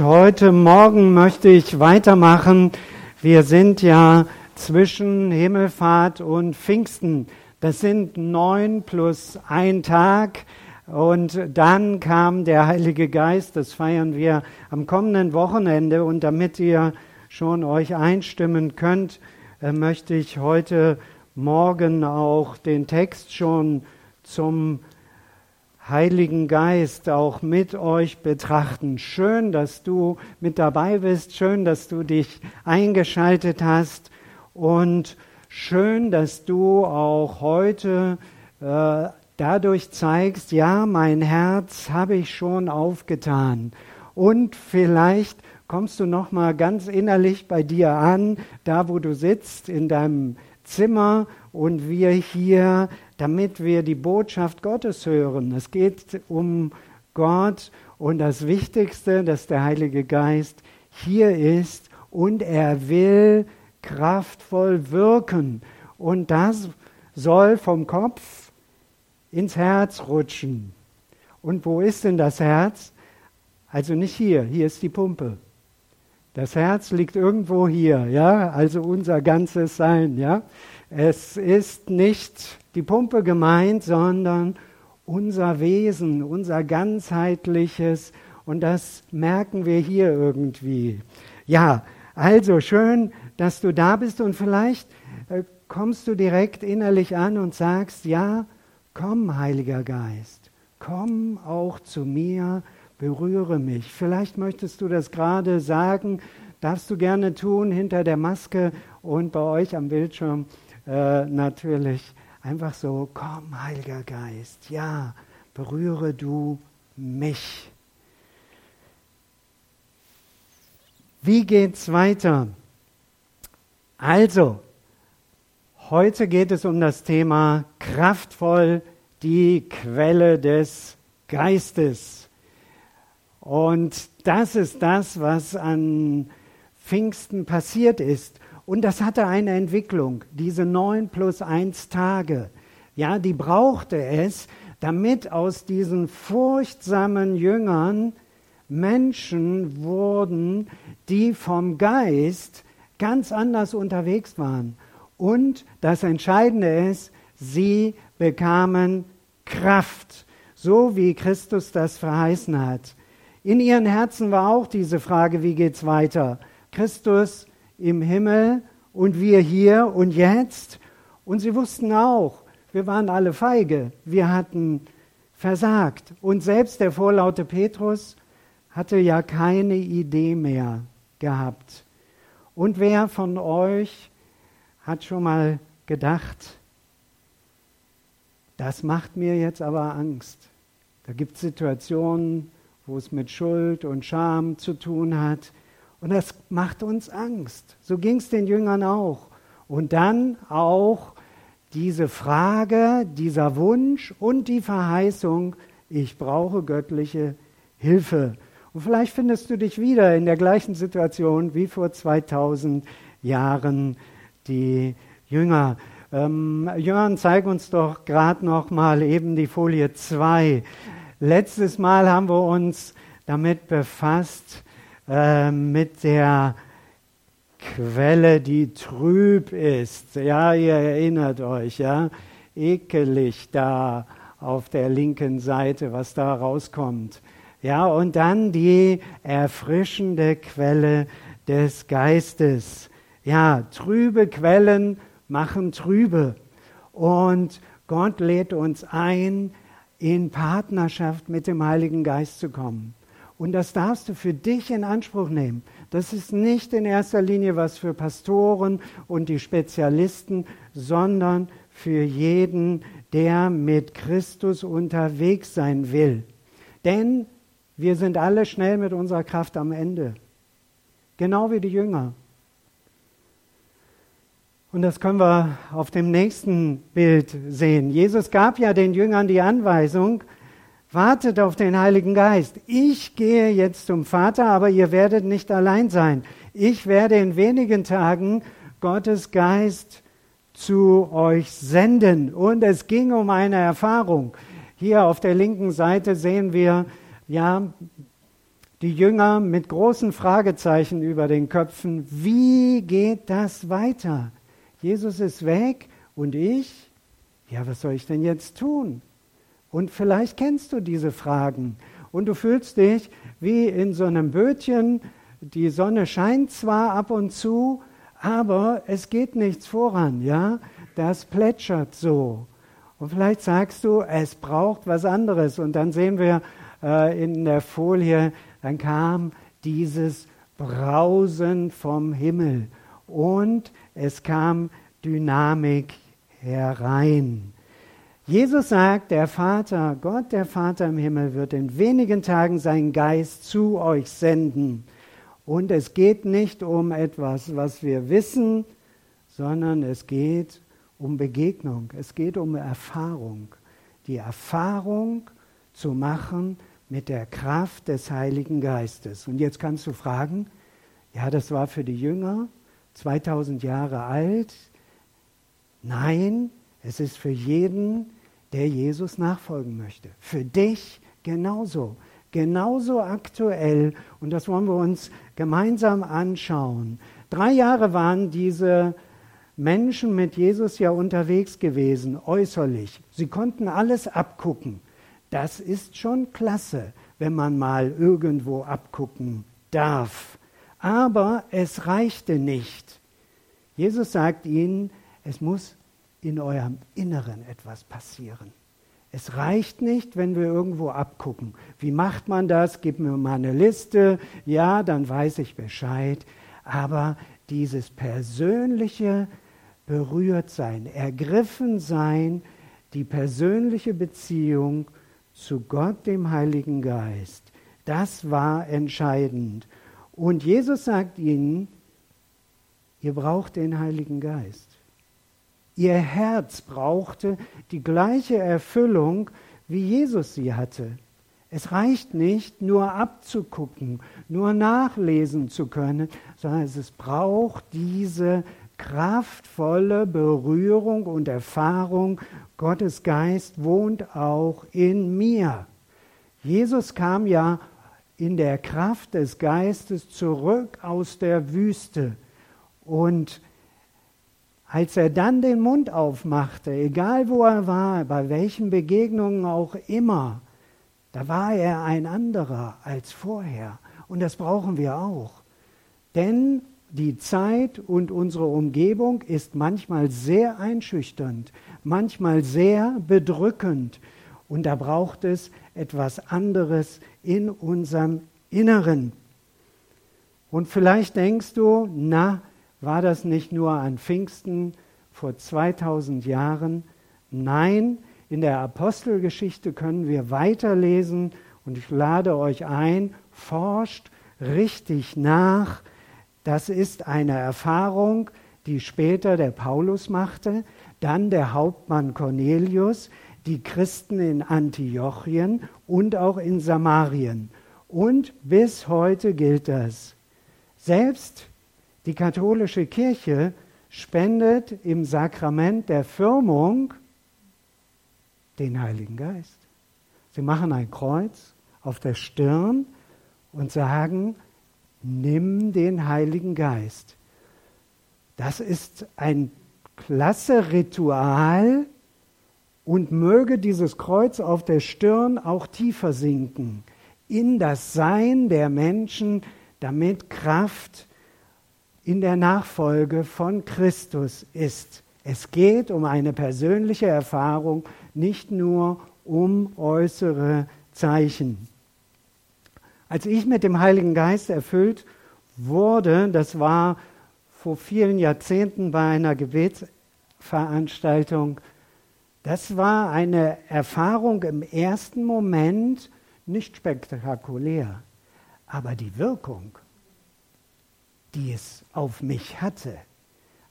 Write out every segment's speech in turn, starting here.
Heute Morgen möchte ich weitermachen. Wir sind ja zwischen Himmelfahrt und Pfingsten. Das sind neun plus ein Tag. Und dann kam der Heilige Geist. Das feiern wir am kommenden Wochenende. Und damit ihr schon euch einstimmen könnt, äh, möchte ich heute Morgen auch den Text schon zum Heiligen Geist auch mit euch betrachten. Schön, dass du mit dabei bist, schön, dass du dich eingeschaltet hast. Und schön, dass du auch heute äh, dadurch zeigst, ja, mein Herz habe ich schon aufgetan. Und vielleicht kommst du noch mal ganz innerlich bei dir an, da wo du sitzt in deinem Zimmer und wir hier damit wir die Botschaft Gottes hören. Es geht um Gott und das Wichtigste, dass der Heilige Geist hier ist und er will kraftvoll wirken. Und das soll vom Kopf ins Herz rutschen. Und wo ist denn das Herz? Also nicht hier, hier ist die Pumpe. Das Herz liegt irgendwo hier, ja, also unser ganzes Sein, ja. Es ist nicht die Pumpe gemeint, sondern unser Wesen, unser ganzheitliches. Und das merken wir hier irgendwie. Ja, also schön, dass du da bist und vielleicht äh, kommst du direkt innerlich an und sagst, ja, komm, Heiliger Geist, komm auch zu mir, berühre mich. Vielleicht möchtest du das gerade sagen, darfst du gerne tun hinter der Maske und bei euch am Bildschirm äh, natürlich Einfach so, komm, Heiliger Geist, ja, berühre du mich. Wie geht's weiter? Also, heute geht es um das Thema kraftvoll die Quelle des Geistes. Und das ist das, was an Pfingsten passiert ist. Und das hatte eine Entwicklung, diese neun plus eins Tage. Ja, die brauchte es, damit aus diesen furchtsamen Jüngern Menschen wurden, die vom Geist ganz anders unterwegs waren. Und das Entscheidende ist, sie bekamen Kraft, so wie Christus das verheißen hat. In ihren Herzen war auch diese Frage, wie geht's weiter? Christus im Himmel und wir hier und jetzt. Und sie wussten auch, wir waren alle feige, wir hatten versagt. Und selbst der vorlaute Petrus hatte ja keine Idee mehr gehabt. Und wer von euch hat schon mal gedacht, das macht mir jetzt aber Angst. Da gibt es Situationen, wo es mit Schuld und Scham zu tun hat. Und das macht uns Angst. So ging es den Jüngern auch. Und dann auch diese Frage, dieser Wunsch und die Verheißung, ich brauche göttliche Hilfe. Und vielleicht findest du dich wieder in der gleichen Situation wie vor 2000 Jahren die Jünger. Ähm, Jörn, zeig uns doch gerade noch mal eben die Folie 2. Letztes Mal haben wir uns damit befasst, äh, mit der Quelle, die trüb ist. Ja, ihr erinnert euch, ja, ekelig da auf der linken Seite, was da rauskommt. Ja, und dann die erfrischende Quelle des Geistes. Ja, trübe Quellen machen trübe. Und Gott lädt uns ein, in Partnerschaft mit dem Heiligen Geist zu kommen. Und das darfst du für dich in Anspruch nehmen. Das ist nicht in erster Linie was für Pastoren und die Spezialisten, sondern für jeden, der mit Christus unterwegs sein will. Denn wir sind alle schnell mit unserer Kraft am Ende. Genau wie die Jünger. Und das können wir auf dem nächsten Bild sehen. Jesus gab ja den Jüngern die Anweisung, Wartet auf den Heiligen Geist. Ich gehe jetzt zum Vater, aber ihr werdet nicht allein sein. Ich werde in wenigen Tagen Gottes Geist zu euch senden. Und es ging um eine Erfahrung. Hier auf der linken Seite sehen wir, ja, die Jünger mit großen Fragezeichen über den Köpfen. Wie geht das weiter? Jesus ist weg und ich? Ja, was soll ich denn jetzt tun? Und vielleicht kennst du diese Fragen und du fühlst dich wie in so einem Bötchen. Die Sonne scheint zwar ab und zu, aber es geht nichts voran, ja? Das plätschert so. Und vielleicht sagst du, es braucht was anderes. Und dann sehen wir äh, in der Folie, dann kam dieses Brausen vom Himmel und es kam Dynamik herein. Jesus sagt, der Vater, Gott, der Vater im Himmel, wird in wenigen Tagen seinen Geist zu euch senden. Und es geht nicht um etwas, was wir wissen, sondern es geht um Begegnung, es geht um Erfahrung. Die Erfahrung zu machen mit der Kraft des Heiligen Geistes. Und jetzt kannst du fragen, ja, das war für die Jünger 2000 Jahre alt. Nein, es ist für jeden, der Jesus nachfolgen möchte. Für dich genauso. Genauso aktuell. Und das wollen wir uns gemeinsam anschauen. Drei Jahre waren diese Menschen mit Jesus ja unterwegs gewesen, äußerlich. Sie konnten alles abgucken. Das ist schon klasse, wenn man mal irgendwo abgucken darf. Aber es reichte nicht. Jesus sagt ihnen, es muss in eurem Inneren etwas passieren. Es reicht nicht, wenn wir irgendwo abgucken. Wie macht man das? Gib mir mal eine Liste. Ja, dann weiß ich Bescheid. Aber dieses persönliche Berührtsein, ergriffen sein, die persönliche Beziehung zu Gott, dem Heiligen Geist, das war entscheidend. Und Jesus sagt ihnen, ihr braucht den Heiligen Geist. Ihr Herz brauchte die gleiche Erfüllung, wie Jesus sie hatte. Es reicht nicht, nur abzugucken, nur nachlesen zu können, sondern es braucht diese kraftvolle Berührung und Erfahrung. Gottes Geist wohnt auch in mir. Jesus kam ja in der Kraft des Geistes zurück aus der Wüste und als er dann den Mund aufmachte, egal wo er war, bei welchen Begegnungen auch immer, da war er ein anderer als vorher. Und das brauchen wir auch. Denn die Zeit und unsere Umgebung ist manchmal sehr einschüchternd, manchmal sehr bedrückend. Und da braucht es etwas anderes in unserem Inneren. Und vielleicht denkst du, na, war das nicht nur an Pfingsten vor 2000 Jahren? Nein, in der Apostelgeschichte können wir weiterlesen und ich lade euch ein, forscht richtig nach. Das ist eine Erfahrung, die später der Paulus machte, dann der Hauptmann Cornelius, die Christen in Antiochien und auch in Samarien. Und bis heute gilt das. Selbst die katholische Kirche spendet im Sakrament der Firmung den Heiligen Geist. Sie machen ein Kreuz auf der Stirn und sagen, nimm den Heiligen Geist. Das ist ein klasse Ritual und möge dieses Kreuz auf der Stirn auch tiefer sinken in das Sein der Menschen, damit Kraft in der Nachfolge von Christus ist. Es geht um eine persönliche Erfahrung, nicht nur um äußere Zeichen. Als ich mit dem Heiligen Geist erfüllt wurde, das war vor vielen Jahrzehnten bei einer Gebetsveranstaltung, das war eine Erfahrung im ersten Moment nicht spektakulär, aber die Wirkung die es auf mich hatte.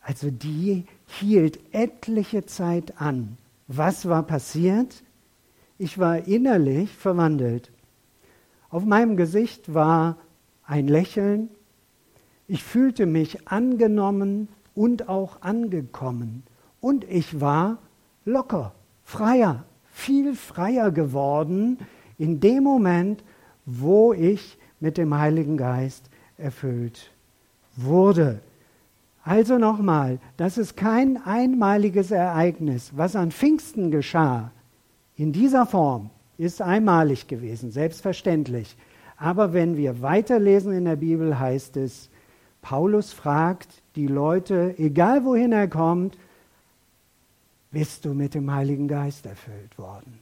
Also die hielt etliche Zeit an. Was war passiert? Ich war innerlich verwandelt. Auf meinem Gesicht war ein Lächeln. Ich fühlte mich angenommen und auch angekommen. Und ich war locker, freier, viel freier geworden in dem Moment, wo ich mit dem Heiligen Geist erfüllt wurde. Also nochmal, das ist kein einmaliges Ereignis. Was an Pfingsten geschah, in dieser Form, ist einmalig gewesen, selbstverständlich. Aber wenn wir weiterlesen in der Bibel, heißt es, Paulus fragt die Leute, egal wohin er kommt, bist du mit dem Heiligen Geist erfüllt worden,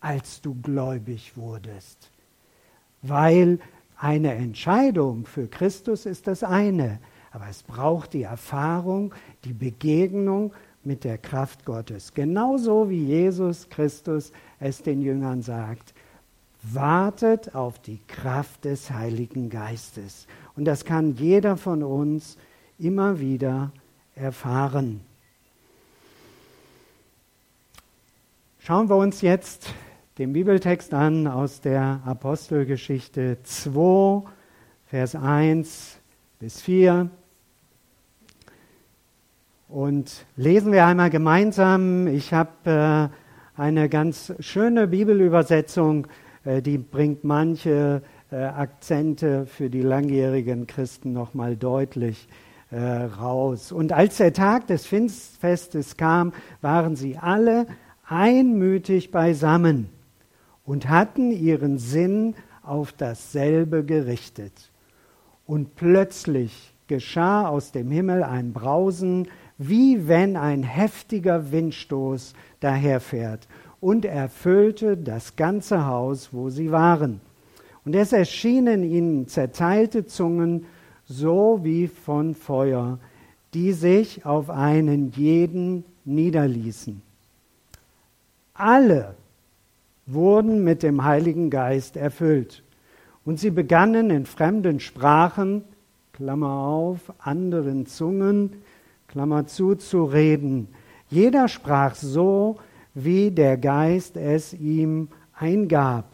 als du gläubig wurdest. Weil eine Entscheidung für Christus ist das eine, aber es braucht die Erfahrung, die Begegnung mit der Kraft Gottes. Genauso wie Jesus Christus es den Jüngern sagt. Wartet auf die Kraft des Heiligen Geistes. Und das kann jeder von uns immer wieder erfahren. Schauen wir uns jetzt den Bibeltext an aus der Apostelgeschichte 2, Vers 1 bis 4. Und lesen wir einmal gemeinsam. Ich habe äh, eine ganz schöne Bibelübersetzung, äh, die bringt manche äh, Akzente für die langjährigen Christen nochmal deutlich äh, raus. Und als der Tag des Pfingstfestes kam, waren sie alle einmütig beisammen und hatten ihren Sinn auf dasselbe gerichtet. Und plötzlich geschah aus dem Himmel ein Brausen, wie wenn ein heftiger Windstoß daherfährt, und erfüllte das ganze Haus, wo sie waren. Und es erschienen ihnen zerteilte Zungen, so wie von Feuer, die sich auf einen jeden niederließen. Alle wurden mit dem Heiligen Geist erfüllt. Und sie begannen in fremden Sprachen, Klammer auf, anderen Zungen, Klammer zu, zu reden. Jeder sprach so, wie der Geist es ihm eingab.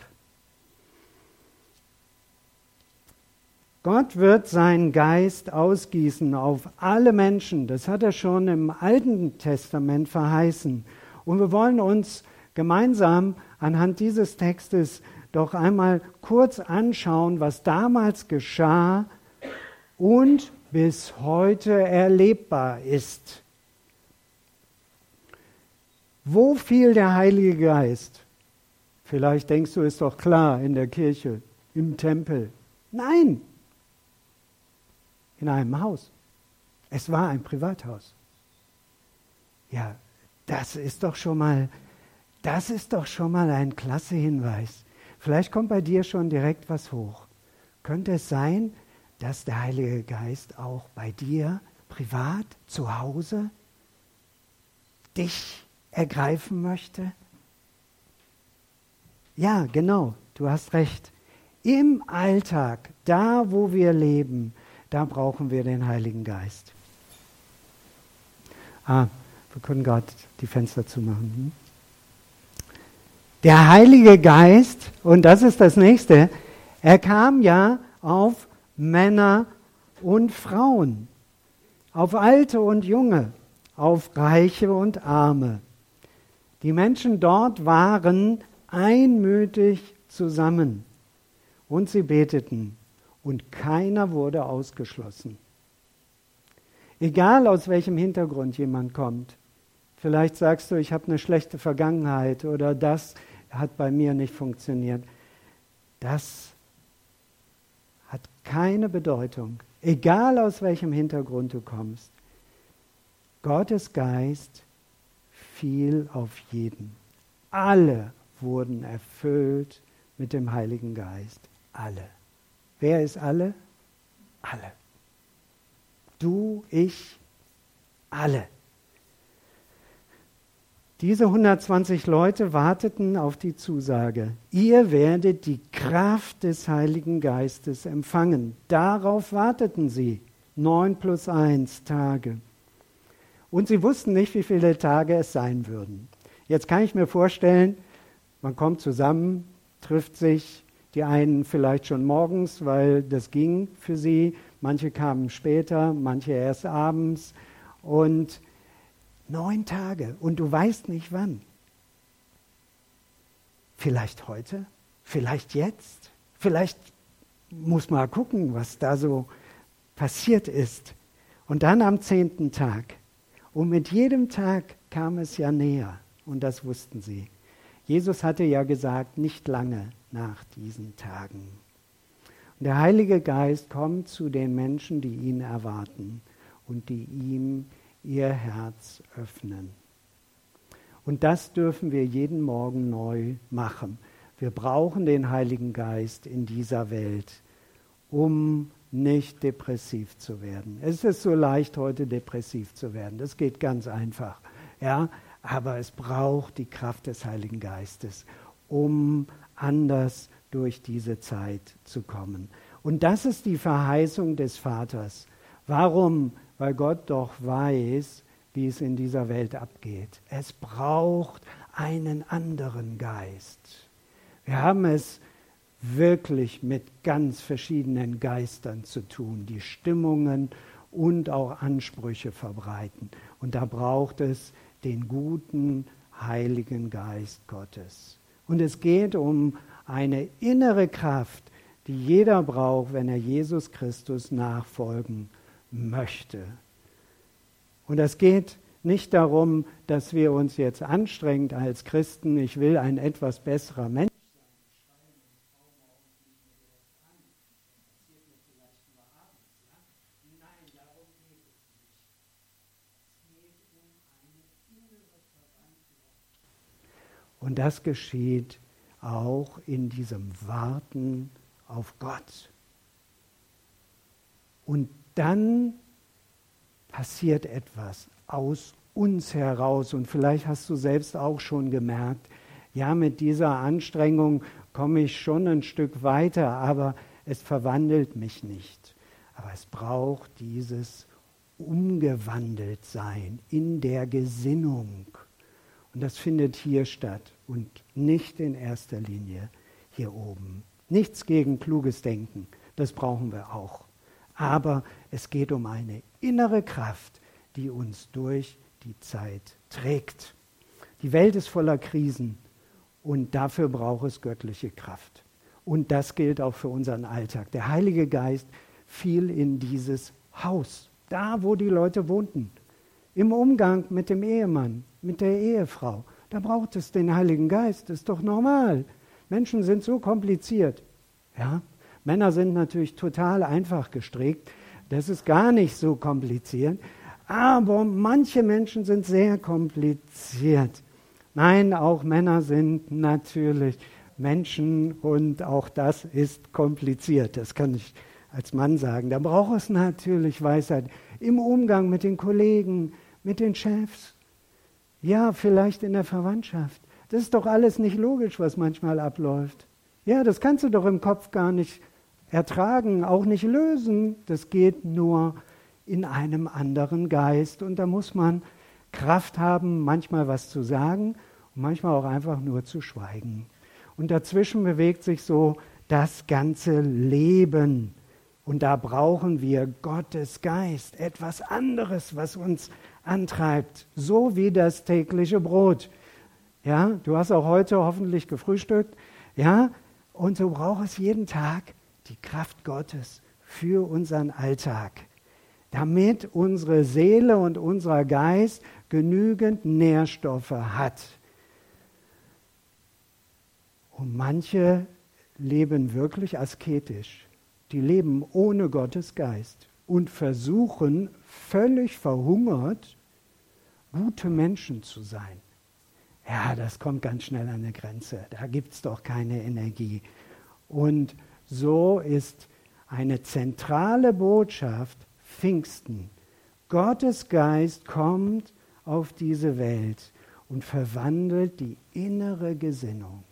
Gott wird seinen Geist ausgießen auf alle Menschen. Das hat er schon im Alten Testament verheißen. Und wir wollen uns gemeinsam anhand dieses Textes doch einmal kurz anschauen, was damals geschah und bis heute erlebbar ist. Wo fiel der Heilige Geist? Vielleicht denkst du, ist doch klar, in der Kirche, im Tempel. Nein, in einem Haus. Es war ein Privathaus. Ja, das ist doch schon mal das ist doch schon mal ein klasse Hinweis. Vielleicht kommt bei dir schon direkt was hoch. Könnte es sein, dass der Heilige Geist auch bei dir privat zu Hause dich ergreifen möchte? Ja, genau, du hast recht. Im Alltag, da wo wir leben, da brauchen wir den Heiligen Geist. Ah, wir können gerade die Fenster zumachen. Hm? Der Heilige Geist, und das ist das nächste, er kam ja auf Männer und Frauen, auf Alte und Junge, auf Reiche und Arme. Die Menschen dort waren einmütig zusammen und sie beteten und keiner wurde ausgeschlossen. Egal aus welchem Hintergrund jemand kommt. Vielleicht sagst du, ich habe eine schlechte Vergangenheit oder das hat bei mir nicht funktioniert. Das hat keine Bedeutung, egal aus welchem Hintergrund du kommst. Gottes Geist fiel auf jeden. Alle wurden erfüllt mit dem Heiligen Geist. Alle. Wer ist alle? Alle. Du, ich, alle. Diese 120 Leute warteten auf die Zusage, ihr werdet die Kraft des Heiligen Geistes empfangen. Darauf warteten sie, neun plus eins Tage. Und sie wussten nicht, wie viele Tage es sein würden. Jetzt kann ich mir vorstellen, man kommt zusammen, trifft sich, die einen vielleicht schon morgens, weil das ging für sie, manche kamen später, manche erst abends und Neun Tage und du weißt nicht wann. Vielleicht heute, vielleicht jetzt, vielleicht muss mal gucken, was da so passiert ist. Und dann am zehnten Tag. Und mit jedem Tag kam es ja näher. Und das wussten sie. Jesus hatte ja gesagt, nicht lange nach diesen Tagen. Und der Heilige Geist kommt zu den Menschen, die ihn erwarten und die ihm ihr Herz öffnen. Und das dürfen wir jeden Morgen neu machen. Wir brauchen den Heiligen Geist in dieser Welt, um nicht depressiv zu werden. Es ist so leicht, heute depressiv zu werden. Das geht ganz einfach. Ja, aber es braucht die Kraft des Heiligen Geistes, um anders durch diese Zeit zu kommen. Und das ist die Verheißung des Vaters. Warum? Weil Gott doch weiß, wie es in dieser Welt abgeht. Es braucht einen anderen Geist. Wir haben es wirklich mit ganz verschiedenen Geistern zu tun, die Stimmungen und auch Ansprüche verbreiten. Und da braucht es den guten Heiligen Geist Gottes. Und es geht um eine innere Kraft, die jeder braucht, wenn er Jesus Christus nachfolgen möchte. Und es geht nicht darum, dass wir uns jetzt anstrengend als Christen, ich will ein etwas besserer Mensch Und das geschieht auch in diesem Warten auf Gott. Und dann passiert etwas aus uns heraus. Und vielleicht hast du selbst auch schon gemerkt, ja, mit dieser Anstrengung komme ich schon ein Stück weiter, aber es verwandelt mich nicht. Aber es braucht dieses Umgewandeltsein in der Gesinnung. Und das findet hier statt und nicht in erster Linie hier oben. Nichts gegen kluges Denken, das brauchen wir auch. Aber es geht um eine innere Kraft, die uns durch die Zeit trägt. Die Welt ist voller Krisen und dafür braucht es göttliche Kraft. Und das gilt auch für unseren Alltag. Der Heilige Geist fiel in dieses Haus, da wo die Leute wohnten, im Umgang mit dem Ehemann, mit der Ehefrau. Da braucht es den Heiligen Geist, das ist doch normal. Menschen sind so kompliziert. Ja? Männer sind natürlich total einfach gestrickt. Das ist gar nicht so kompliziert. Aber manche Menschen sind sehr kompliziert. Nein, auch Männer sind natürlich Menschen und auch das ist kompliziert. Das kann ich als Mann sagen. Da braucht es natürlich Weisheit im Umgang mit den Kollegen, mit den Chefs, ja, vielleicht in der Verwandtschaft. Das ist doch alles nicht logisch, was manchmal abläuft. Ja, das kannst du doch im Kopf gar nicht ertragen, auch nicht lösen. Das geht nur in einem anderen Geist. Und da muss man Kraft haben, manchmal was zu sagen und manchmal auch einfach nur zu schweigen. Und dazwischen bewegt sich so das ganze Leben. Und da brauchen wir Gottes Geist, etwas anderes, was uns antreibt, so wie das tägliche Brot. Ja, du hast auch heute hoffentlich gefrühstückt. Ja, und so braucht es jeden Tag die Kraft Gottes für unseren Alltag, damit unsere Seele und unser Geist genügend Nährstoffe hat. Und manche leben wirklich asketisch. Die leben ohne Gottes Geist und versuchen völlig verhungert gute Menschen zu sein. Ja, das kommt ganz schnell an eine Grenze. Da gibt es doch keine Energie. Und so ist eine zentrale Botschaft Pfingsten. Gottes Geist kommt auf diese Welt und verwandelt die innere Gesinnung.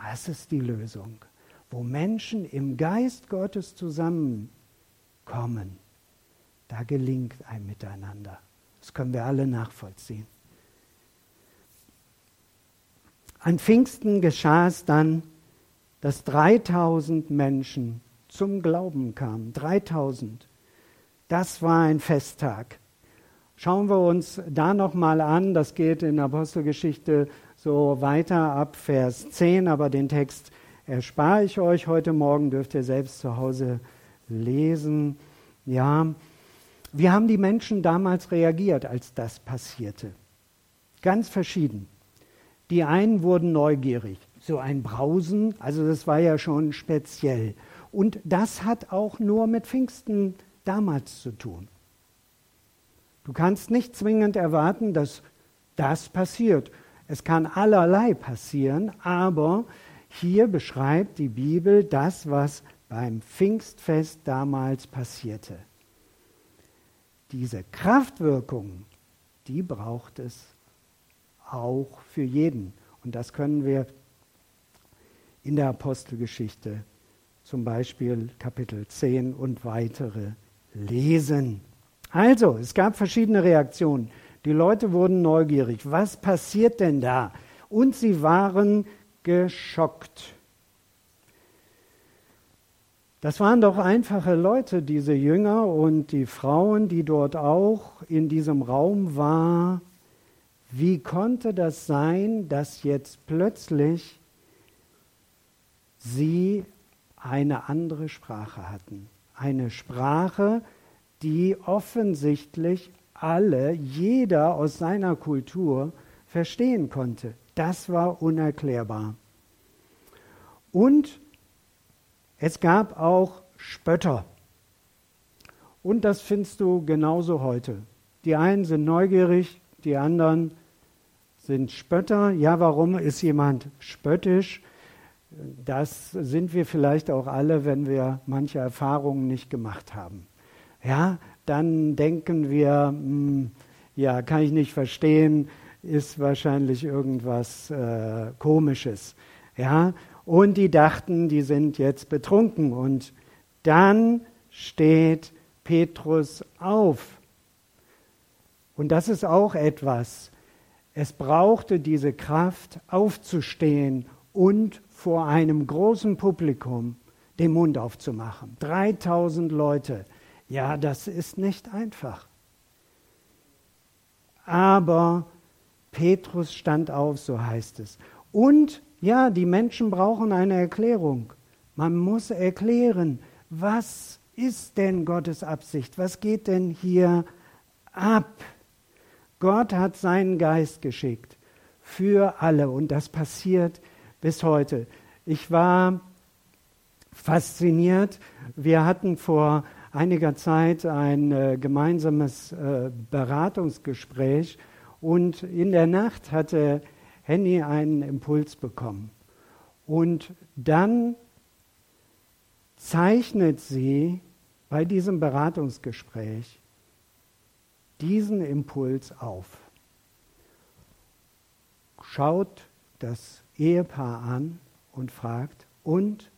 Das ist die Lösung, wo Menschen im Geist Gottes zusammenkommen. Da gelingt ein Miteinander. Das können wir alle nachvollziehen. An Pfingsten geschah es dann, dass 3000 Menschen zum Glauben kamen. 3000. Das war ein Festtag. Schauen wir uns da nochmal an, das geht in Apostelgeschichte so weiter ab Vers 10, aber den Text erspare ich euch heute Morgen, dürft ihr selbst zu Hause lesen. Ja, wie haben die Menschen damals reagiert, als das passierte? Ganz verschieden. Die einen wurden neugierig, so ein Brausen, also das war ja schon speziell. Und das hat auch nur mit Pfingsten damals zu tun. Du kannst nicht zwingend erwarten, dass das passiert. Es kann allerlei passieren, aber hier beschreibt die Bibel das, was beim Pfingstfest damals passierte. Diese Kraftwirkung, die braucht es auch für jeden. Und das können wir in der Apostelgeschichte, zum Beispiel Kapitel 10 und weitere, lesen. Also, es gab verschiedene Reaktionen. Die Leute wurden neugierig. Was passiert denn da? Und sie waren geschockt. Das waren doch einfache Leute, diese Jünger und die Frauen, die dort auch in diesem Raum waren. Wie konnte das sein, dass jetzt plötzlich sie eine andere Sprache hatten? Eine Sprache, die offensichtlich alle, jeder aus seiner Kultur verstehen konnte. Das war unerklärbar. Und es gab auch Spötter. Und das findest du genauso heute. Die einen sind neugierig, die anderen sind Spötter. Ja, warum ist jemand spöttisch? Das sind wir vielleicht auch alle, wenn wir manche Erfahrungen nicht gemacht haben. Ja, dann denken wir, hm, ja, kann ich nicht verstehen, ist wahrscheinlich irgendwas äh, Komisches. Ja, und die dachten, die sind jetzt betrunken. Und dann steht Petrus auf. Und das ist auch etwas. Es brauchte diese Kraft, aufzustehen und vor einem großen Publikum den Mund aufzumachen. 3000 Leute. Ja, das ist nicht einfach. Aber Petrus stand auf, so heißt es. Und ja, die Menschen brauchen eine Erklärung. Man muss erklären, was ist denn Gottes Absicht? Was geht denn hier ab? Gott hat seinen Geist geschickt für alle und das passiert bis heute. Ich war fasziniert. Wir hatten vor einiger Zeit ein äh, gemeinsames äh, Beratungsgespräch und in der Nacht hatte Henny einen Impuls bekommen. Und dann zeichnet sie bei diesem Beratungsgespräch diesen Impuls auf. Schaut das Ehepaar an und fragt, und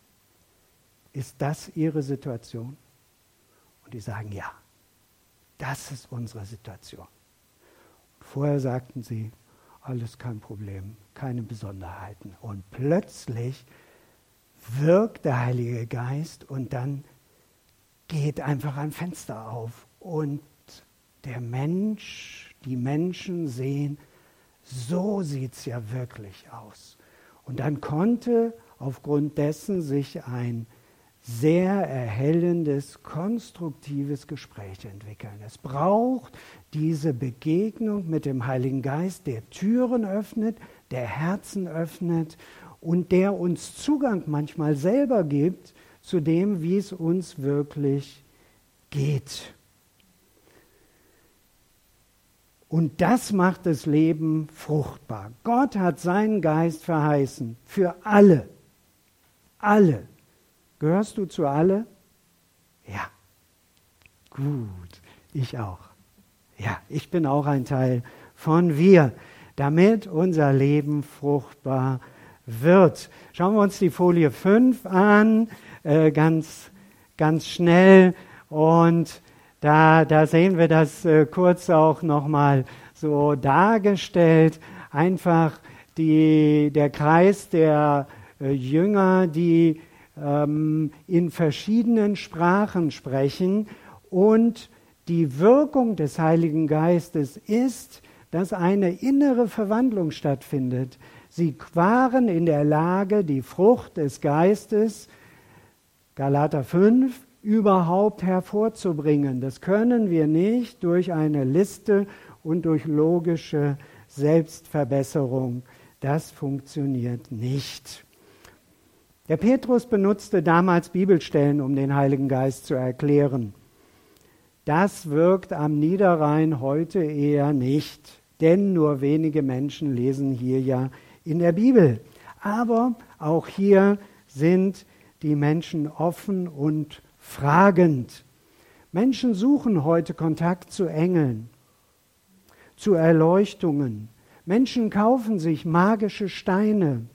ist das Ihre Situation? Und die sagen, ja, das ist unsere Situation. vorher sagten sie, alles kein Problem, keine Besonderheiten. Und plötzlich wirkt der Heilige Geist und dann geht einfach ein Fenster auf und der Mensch, die Menschen sehen, so sieht es ja wirklich aus. Und dann konnte aufgrund dessen sich ein sehr erhellendes, konstruktives Gespräch entwickeln. Es braucht diese Begegnung mit dem Heiligen Geist, der Türen öffnet, der Herzen öffnet und der uns Zugang manchmal selber gibt zu dem, wie es uns wirklich geht. Und das macht das Leben fruchtbar. Gott hat seinen Geist verheißen für alle. Alle Gehörst du zu alle? Ja. Gut, ich auch. Ja, ich bin auch ein Teil von wir, damit unser Leben fruchtbar wird. Schauen wir uns die Folie 5 an, äh, ganz, ganz schnell. Und da, da sehen wir das äh, kurz auch nochmal so dargestellt. Einfach die, der Kreis der äh, Jünger, die ähm, in verschiedenen Sprachen sprechen und die Wirkung des Heiligen Geistes ist, dass eine innere Verwandlung stattfindet. Sie waren in der Lage, die Frucht des Geistes, Galater 5, überhaupt hervorzubringen. Das können wir nicht durch eine Liste und durch logische Selbstverbesserung. Das funktioniert nicht. Der Petrus benutzte damals Bibelstellen, um den Heiligen Geist zu erklären. Das wirkt am Niederrhein heute eher nicht, denn nur wenige Menschen lesen hier ja in der Bibel. Aber auch hier sind die Menschen offen und fragend. Menschen suchen heute Kontakt zu Engeln, zu Erleuchtungen. Menschen kaufen sich magische Steine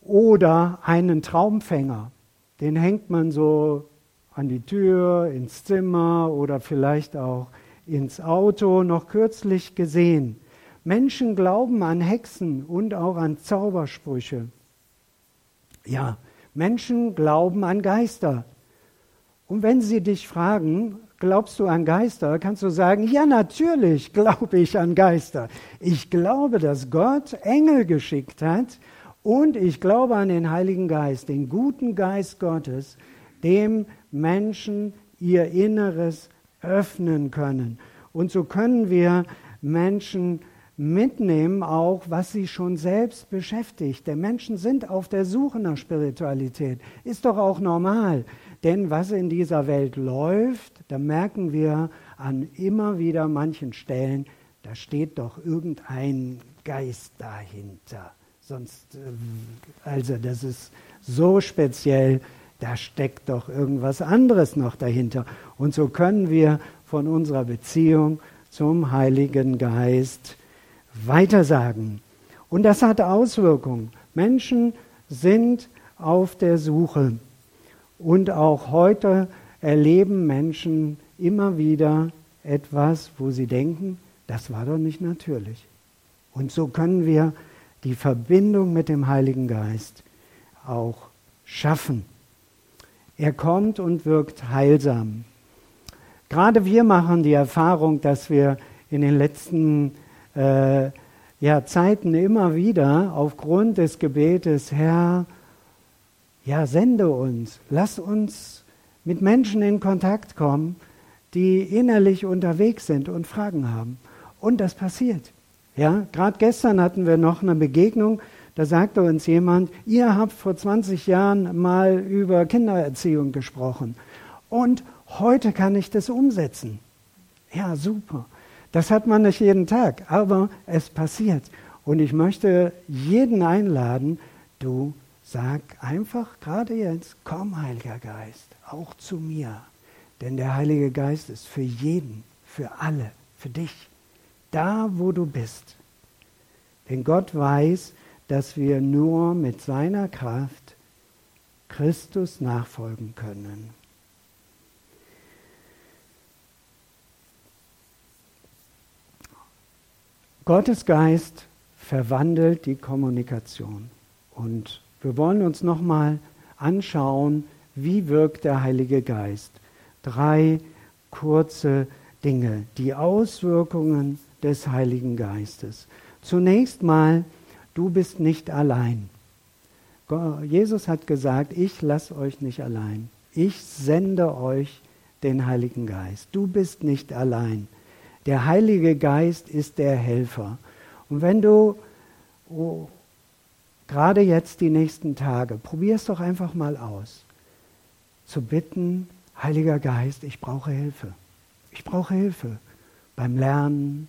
oder einen Traumfänger. Den hängt man so an die Tür, ins Zimmer oder vielleicht auch ins Auto, noch kürzlich gesehen. Menschen glauben an Hexen und auch an Zaubersprüche. Ja, Menschen glauben an Geister. Und wenn sie dich fragen, glaubst du an Geister, kannst du sagen, ja natürlich glaube ich an Geister. Ich glaube, dass Gott Engel geschickt hat und ich glaube an den Heiligen Geist, den guten Geist Gottes, dem Menschen ihr Inneres öffnen können. Und so können wir Menschen mitnehmen, auch was sie schon selbst beschäftigt. Denn Menschen sind auf der Suche nach Spiritualität. Ist doch auch normal. Denn was in dieser Welt läuft, da merken wir an immer wieder manchen Stellen, da steht doch irgendein Geist dahinter. Sonst, äh, also das ist so speziell, da steckt doch irgendwas anderes noch dahinter. Und so können wir von unserer Beziehung zum Heiligen Geist weitersagen. Und das hat Auswirkungen. Menschen sind auf der Suche. Und auch heute erleben Menschen immer wieder etwas, wo sie denken, das war doch nicht natürlich. Und so können wir die Verbindung mit dem Heiligen Geist auch schaffen. Er kommt und wirkt heilsam. Gerade wir machen die Erfahrung, dass wir in den letzten äh, ja, Zeiten immer wieder aufgrund des Gebetes, Herr, ja, sende uns, lass uns mit Menschen in Kontakt kommen, die innerlich unterwegs sind und Fragen haben. Und das passiert. Ja, gerade gestern hatten wir noch eine Begegnung da sagte uns jemand, ihr habt vor 20 Jahren mal über Kindererziehung gesprochen und heute kann ich das umsetzen. Ja, super. Das hat man nicht jeden Tag, aber es passiert. Und ich möchte jeden einladen, du sag einfach gerade jetzt, komm Heiliger Geist, auch zu mir. Denn der Heilige Geist ist für jeden, für alle, für dich, da wo du bist. Denn Gott weiß, dass wir nur mit seiner Kraft Christus nachfolgen können. Gottes Geist verwandelt die Kommunikation. Und wir wollen uns nochmal anschauen, wie wirkt der Heilige Geist. Drei kurze Dinge, die Auswirkungen des Heiligen Geistes. Zunächst mal du bist nicht allein. Jesus hat gesagt, ich lasse euch nicht allein. Ich sende euch den Heiligen Geist. Du bist nicht allein. Der Heilige Geist ist der Helfer. Und wenn du oh, gerade jetzt die nächsten Tage, probier es doch einfach mal aus, zu bitten, Heiliger Geist, ich brauche Hilfe. Ich brauche Hilfe beim Lernen,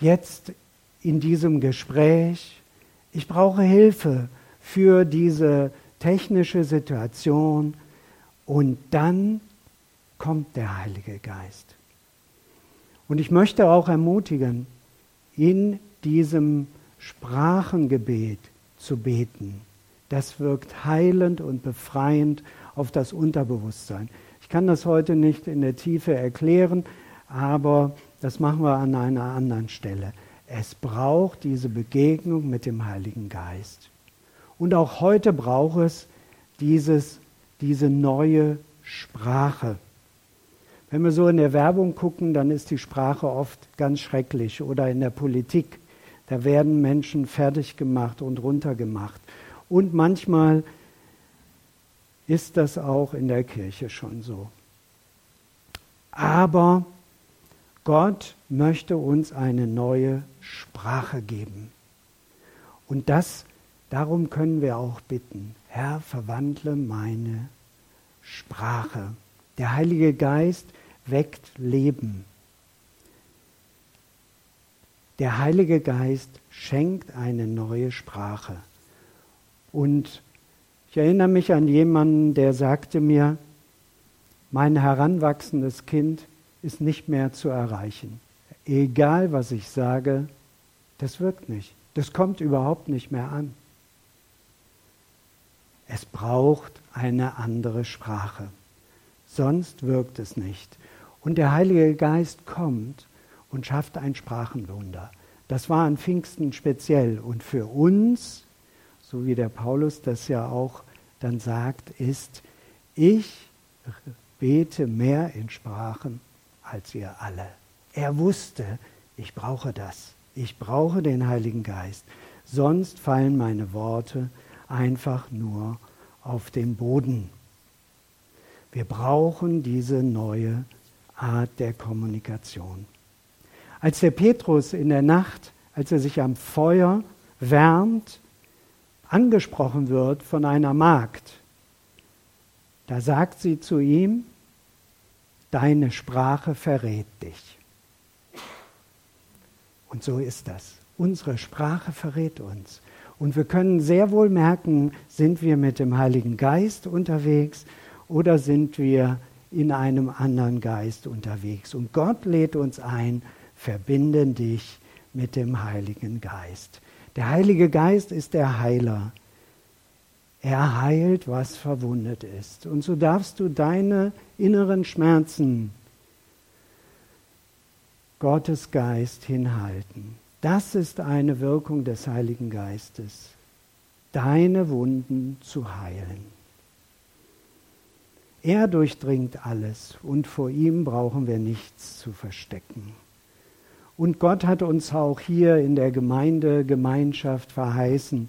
jetzt in diesem Gespräch, ich brauche Hilfe für diese technische Situation und dann kommt der Heilige Geist. Und ich möchte auch ermutigen, in diesem Sprachengebet zu beten. Das wirkt heilend und befreiend auf das Unterbewusstsein. Ich kann das heute nicht in der Tiefe erklären, aber das machen wir an einer anderen Stelle. Es braucht diese Begegnung mit dem Heiligen Geist. Und auch heute braucht es dieses, diese neue Sprache. Wenn wir so in der Werbung gucken, dann ist die Sprache oft ganz schrecklich oder in der Politik. Da werden Menschen fertig gemacht und runtergemacht. Und manchmal ist das auch in der Kirche schon so. Aber Gott möchte uns eine neue Sprache geben. Und das, darum können wir auch bitten. Herr, verwandle meine Sprache. Der Heilige Geist weckt Leben. Der Heilige Geist schenkt eine neue Sprache. Und ich erinnere mich an jemanden, der sagte mir, mein heranwachsendes Kind ist nicht mehr zu erreichen. Egal was ich sage, das wirkt nicht. Das kommt überhaupt nicht mehr an. Es braucht eine andere Sprache. Sonst wirkt es nicht. Und der Heilige Geist kommt und schafft ein Sprachenwunder. Das war an Pfingsten speziell. Und für uns, so wie der Paulus das ja auch dann sagt, ist, ich bete mehr in Sprachen als ihr alle. Er wusste, ich brauche das. Ich brauche den Heiligen Geist. Sonst fallen meine Worte einfach nur auf den Boden. Wir brauchen diese neue Art der Kommunikation. Als der Petrus in der Nacht, als er sich am Feuer wärmt, angesprochen wird von einer Magd, da sagt sie zu ihm, deine Sprache verrät dich. Und so ist das. Unsere Sprache verrät uns. Und wir können sehr wohl merken, sind wir mit dem Heiligen Geist unterwegs oder sind wir in einem anderen Geist unterwegs. Und Gott lädt uns ein, verbinde dich mit dem Heiligen Geist. Der Heilige Geist ist der Heiler. Er heilt, was verwundet ist. Und so darfst du deine inneren Schmerzen Gottes Geist hinhalten. Das ist eine Wirkung des Heiligen Geistes, deine Wunden zu heilen. Er durchdringt alles und vor ihm brauchen wir nichts zu verstecken. Und Gott hat uns auch hier in der Gemeinde, Gemeinschaft verheißen,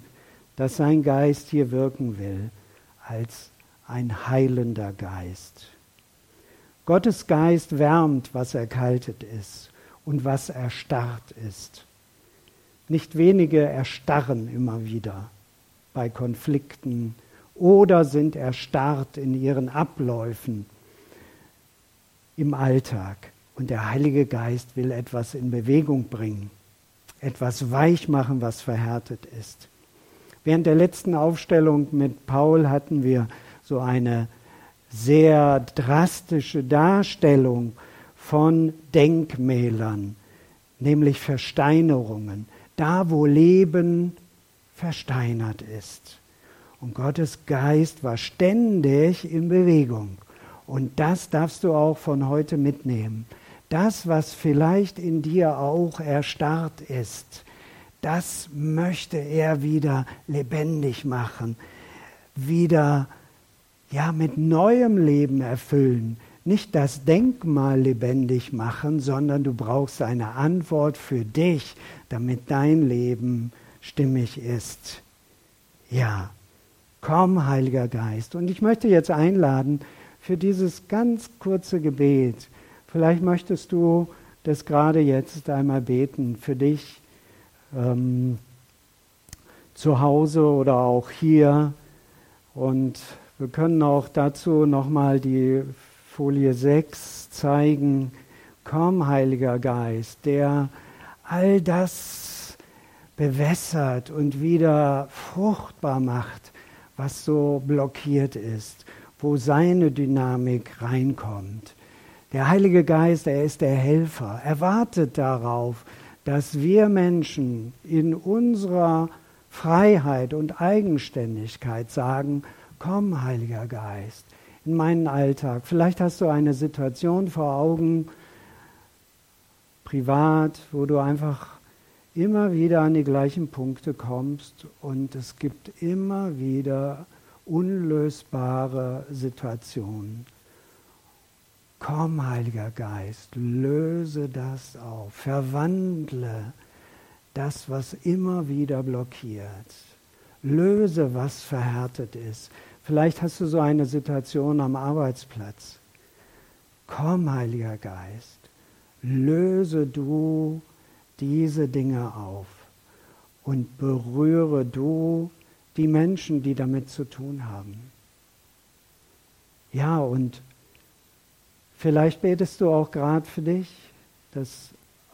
dass sein Geist hier wirken will als ein heilender Geist. Gottes Geist wärmt, was erkaltet ist und was erstarrt ist. Nicht wenige erstarren immer wieder bei Konflikten oder sind erstarrt in ihren Abläufen im Alltag. Und der Heilige Geist will etwas in Bewegung bringen, etwas weich machen, was verhärtet ist. Während der letzten Aufstellung mit Paul hatten wir so eine sehr drastische Darstellung von Denkmälern, nämlich Versteinerungen, da wo Leben versteinert ist. Und Gottes Geist war ständig in Bewegung. Und das darfst du auch von heute mitnehmen. Das, was vielleicht in dir auch erstarrt ist, das möchte er wieder lebendig machen, wieder ja mit neuem Leben erfüllen. Nicht das Denkmal lebendig machen, sondern du brauchst eine Antwort für dich, damit dein Leben stimmig ist. Ja, komm, Heiliger Geist. Und ich möchte jetzt einladen für dieses ganz kurze Gebet Vielleicht möchtest du das gerade jetzt einmal beten für dich ähm, zu Hause oder auch hier. Und wir können auch dazu nochmal die Folie 6 zeigen. Komm, Heiliger Geist, der all das bewässert und wieder fruchtbar macht, was so blockiert ist, wo seine Dynamik reinkommt. Der Heilige Geist, er ist der Helfer. Er wartet darauf, dass wir Menschen in unserer Freiheit und Eigenständigkeit sagen, komm, Heiliger Geist, in meinen Alltag. Vielleicht hast du eine Situation vor Augen, privat, wo du einfach immer wieder an die gleichen Punkte kommst und es gibt immer wieder unlösbare Situationen. Komm, Heiliger Geist, löse das auf, verwandle das, was immer wieder blockiert. Löse, was verhärtet ist. Vielleicht hast du so eine Situation am Arbeitsplatz. Komm, Heiliger Geist, löse du diese Dinge auf und berühre du die Menschen, die damit zu tun haben. Ja, und vielleicht betest du auch gerade für dich, dass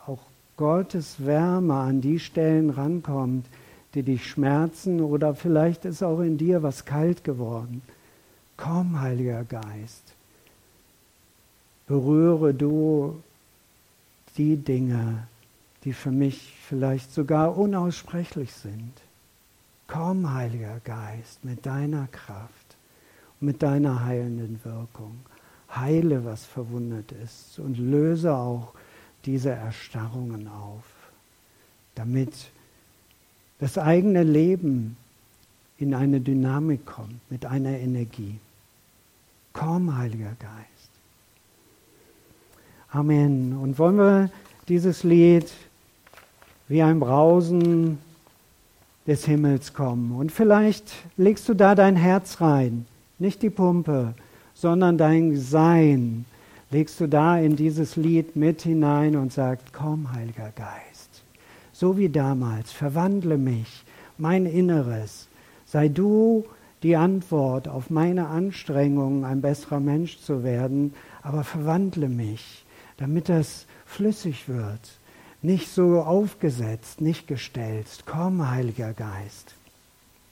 auch Gottes Wärme an die Stellen rankommt, die dich schmerzen oder vielleicht ist auch in dir was kalt geworden. Komm, Heiliger Geist, berühre du die Dinge, die für mich vielleicht sogar unaussprechlich sind. Komm, Heiliger Geist, mit deiner Kraft mit deiner heilenden Wirkung. Heile, was verwundet ist und löse auch diese Erstarrungen auf, damit das eigene Leben in eine Dynamik kommt, mit einer Energie. Komm, Heiliger Geist. Amen. Und wollen wir dieses Lied wie ein Brausen des Himmels kommen. Und vielleicht legst du da dein Herz rein, nicht die Pumpe, sondern dein Sein. Legst du da in dieses Lied mit hinein und sagst, komm, Heiliger Geist, so wie damals, verwandle mich, mein Inneres, sei du die Antwort auf meine Anstrengungen, ein besserer Mensch zu werden, aber verwandle mich, damit das flüssig wird, nicht so aufgesetzt, nicht gestellt. Komm, Heiliger Geist.